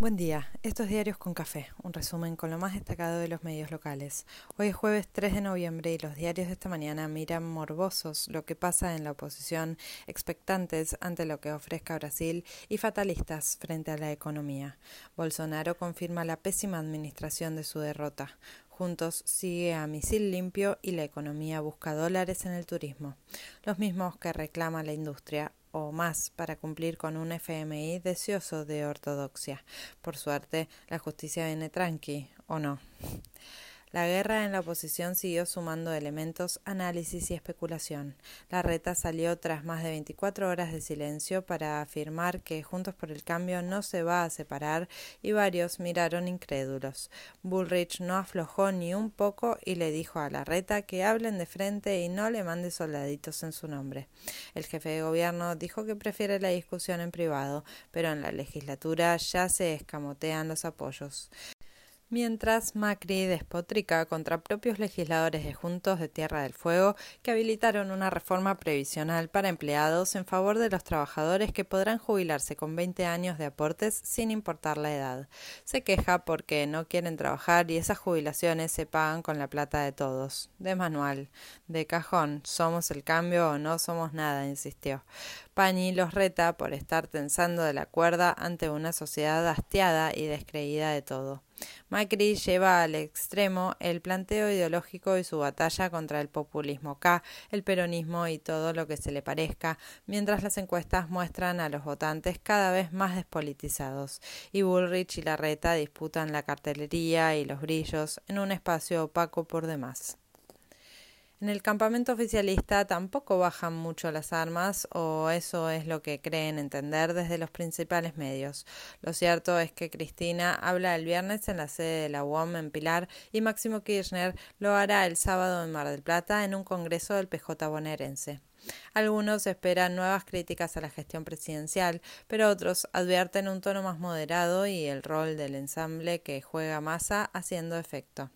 Buen día, estos diarios con café, un resumen con lo más destacado de los medios locales. Hoy es jueves 3 de noviembre y los diarios de esta mañana miran morbosos lo que pasa en la oposición, expectantes ante lo que ofrezca Brasil y fatalistas frente a la economía. Bolsonaro confirma la pésima administración de su derrota. Juntos sigue a misil limpio y la economía busca dólares en el turismo, los mismos que reclama la industria o más para cumplir con un FMI deseoso de ortodoxia. Por suerte, la justicia viene tranqui, ¿o no? La guerra en la oposición siguió sumando elementos, análisis y especulación. La reta salió tras más de 24 horas de silencio para afirmar que Juntos por el Cambio no se va a separar y varios miraron incrédulos. Bullrich no aflojó ni un poco y le dijo a la reta que hablen de frente y no le mande soldaditos en su nombre. El jefe de gobierno dijo que prefiere la discusión en privado, pero en la legislatura ya se escamotean los apoyos mientras Macri despotrica contra propios legisladores de Juntos de Tierra del Fuego que habilitaron una reforma previsional para empleados en favor de los trabajadores que podrán jubilarse con 20 años de aportes sin importar la edad. Se queja porque no quieren trabajar y esas jubilaciones se pagan con la plata de todos. De manual, de cajón, somos el cambio o no somos nada, insistió. Pañi los reta por estar tensando de la cuerda ante una sociedad hastiada y descreída de todo. Macri lleva al extremo el planteo ideológico y su batalla contra el populismo K, el peronismo y todo lo que se le parezca, mientras las encuestas muestran a los votantes cada vez más despolitizados, y Bullrich y Larreta disputan la cartelería y los brillos en un espacio opaco por demás. En el campamento oficialista tampoco bajan mucho las armas, o eso es lo que creen entender desde los principales medios. Lo cierto es que Cristina habla el viernes en la sede de la UOM en Pilar y Máximo Kirchner lo hará el sábado en Mar del Plata en un congreso del PJ bonaerense. Algunos esperan nuevas críticas a la gestión presidencial, pero otros advierten un tono más moderado y el rol del ensamble que juega Massa haciendo efecto.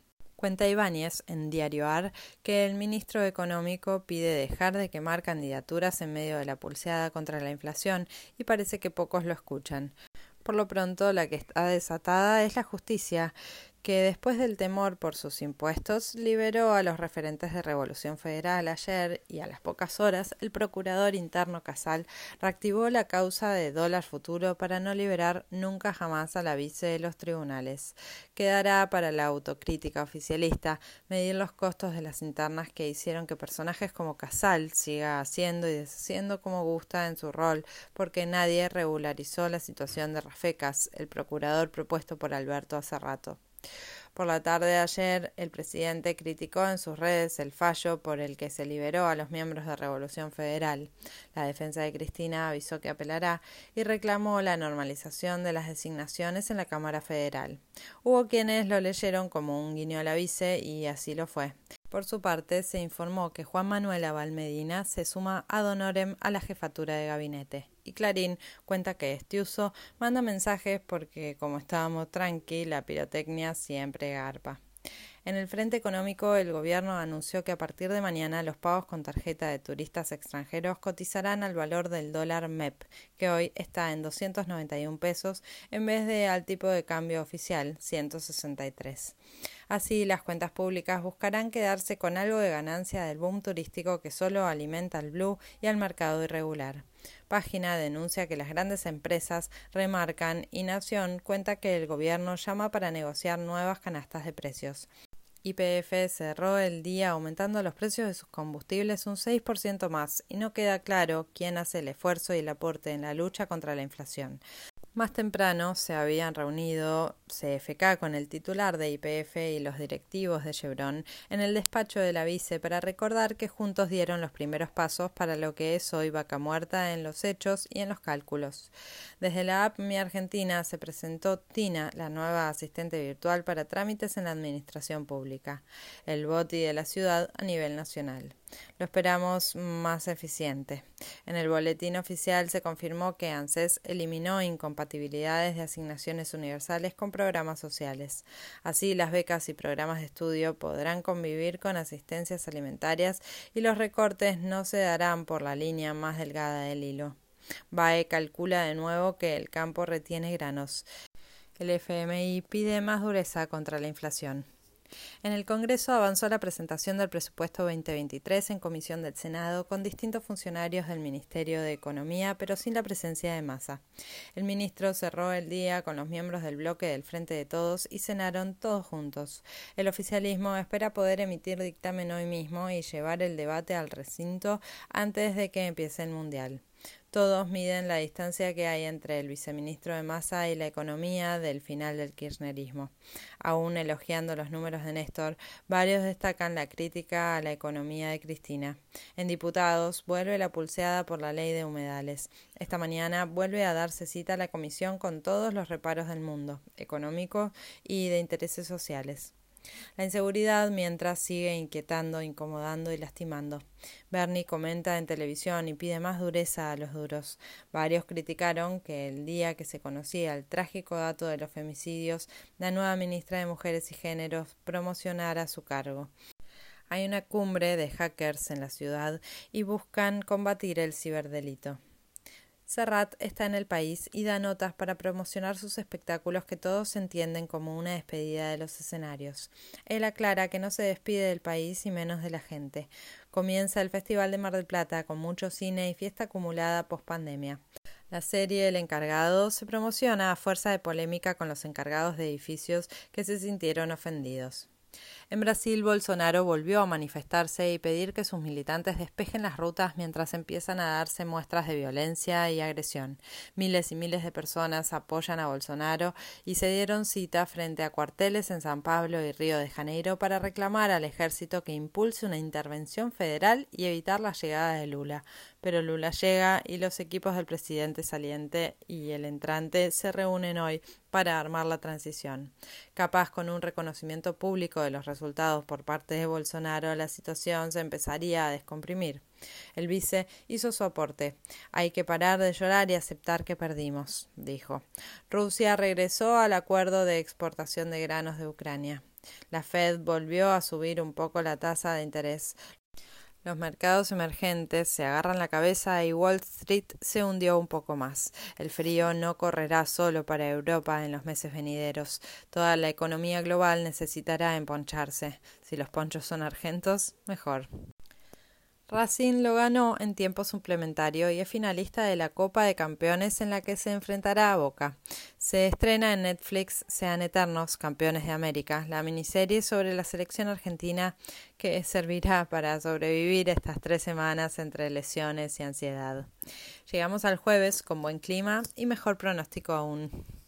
Cuenta Ibáñez en Diario AR que el ministro económico pide dejar de quemar candidaturas en medio de la pulseada contra la inflación y parece que pocos lo escuchan. Por lo pronto, la que está desatada es la justicia, que después del temor por sus impuestos liberó a los referentes de Revolución Federal ayer y a las pocas horas el procurador interno Casal reactivó la causa de dólar futuro para no liberar nunca jamás a la vice de los tribunales. Quedará para la autocrítica oficialista medir los costos de las internas que hicieron que personajes como Casal siga haciendo y deshaciendo como gusta en su rol porque nadie regularizó la situación de Rafecas, el procurador propuesto por Alberto hace rato. Por la tarde de ayer, el presidente criticó en sus redes el fallo por el que se liberó a los miembros de Revolución Federal. La defensa de Cristina avisó que apelará y reclamó la normalización de las designaciones en la Cámara Federal. Hubo quienes lo leyeron como un guiño a la vice y así lo fue. Por su parte, se informó que Juan Manuel Abal Medina se suma ad honorem a la jefatura de gabinete. Y Clarín cuenta que este uso manda mensajes porque, como estábamos tranqui, la pirotecnia siempre garpa. En el frente económico, el gobierno anunció que a partir de mañana los pagos con tarjeta de turistas extranjeros cotizarán al valor del dólar MEP, que hoy está en 291 pesos, en vez de al tipo de cambio oficial, 163. Así, las cuentas públicas buscarán quedarse con algo de ganancia del boom turístico que solo alimenta al blue y al mercado irregular. Página denuncia que las grandes empresas remarcan y Nación cuenta que el gobierno llama para negociar nuevas canastas de precios. YPF cerró el día aumentando los precios de sus combustibles un 6% más y no queda claro quién hace el esfuerzo y el aporte en la lucha contra la inflación. Más temprano se habían reunido CFK con el titular de IPF y los directivos de Chevron en el despacho de la vice para recordar que juntos dieron los primeros pasos para lo que es hoy vaca muerta en los hechos y en los cálculos. Desde la app Mi Argentina se presentó Tina, la nueva asistente virtual para trámites en la administración pública, el BOTI de la ciudad a nivel nacional. Lo esperamos más eficiente. En el boletín oficial se confirmó que ANSES eliminó incompatibilidades de asignaciones universales con programas sociales. Así, las becas y programas de estudio podrán convivir con asistencias alimentarias y los recortes no se darán por la línea más delgada del hilo. BAE calcula de nuevo que el campo retiene granos. El FMI pide más dureza contra la inflación. En el Congreso avanzó la presentación del presupuesto 2023 en comisión del Senado con distintos funcionarios del Ministerio de Economía, pero sin la presencia de masa. El ministro cerró el día con los miembros del bloque del Frente de Todos y cenaron todos juntos. El oficialismo espera poder emitir dictamen hoy mismo y llevar el debate al recinto antes de que empiece el Mundial. Todos miden la distancia que hay entre el viceministro de Massa y la economía del final del kirchnerismo. Aún elogiando los números de Néstor, varios destacan la crítica a la economía de Cristina. En diputados vuelve la pulseada por la ley de humedales. Esta mañana vuelve a darse cita a la comisión con todos los reparos del mundo, económico y de intereses sociales. La inseguridad mientras sigue inquietando, incomodando y lastimando. Bernie comenta en televisión y pide más dureza a los duros. Varios criticaron que el día que se conocía el trágico dato de los femicidios, la nueva ministra de Mujeres y Géneros promocionara su cargo. Hay una cumbre de hackers en la ciudad y buscan combatir el ciberdelito. Serrat está en el país y da notas para promocionar sus espectáculos que todos entienden como una despedida de los escenarios. Él aclara que no se despide del país y menos de la gente. Comienza el Festival de Mar del Plata con mucho cine y fiesta acumulada post pandemia. La serie El encargado se promociona a fuerza de polémica con los encargados de edificios que se sintieron ofendidos. En Brasil, Bolsonaro volvió a manifestarse y pedir que sus militantes despejen las rutas mientras empiezan a darse muestras de violencia y agresión. Miles y miles de personas apoyan a Bolsonaro y se dieron cita frente a cuarteles en San Pablo y Río de Janeiro para reclamar al ejército que impulse una intervención federal y evitar la llegada de Lula. Pero Lula llega y los equipos del presidente saliente y el entrante se reúnen hoy para armar la transición. Capaz con un reconocimiento público de los resultados por parte de Bolsonaro, la situación se empezaría a descomprimir. El vice hizo su aporte. Hay que parar de llorar y aceptar que perdimos, dijo. Rusia regresó al acuerdo de exportación de granos de Ucrania. La Fed volvió a subir un poco la tasa de interés. Los mercados emergentes se agarran la cabeza y Wall Street se hundió un poco más. El frío no correrá solo para Europa en los meses venideros. Toda la economía global necesitará emponcharse. Si los ponchos son argentos, mejor. Racing lo ganó en tiempo suplementario y es finalista de la Copa de Campeones en la que se enfrentará a Boca. Se estrena en Netflix Sean Eternos, Campeones de América, la miniserie sobre la selección argentina que servirá para sobrevivir estas tres semanas entre lesiones y ansiedad. Llegamos al jueves con buen clima y mejor pronóstico aún.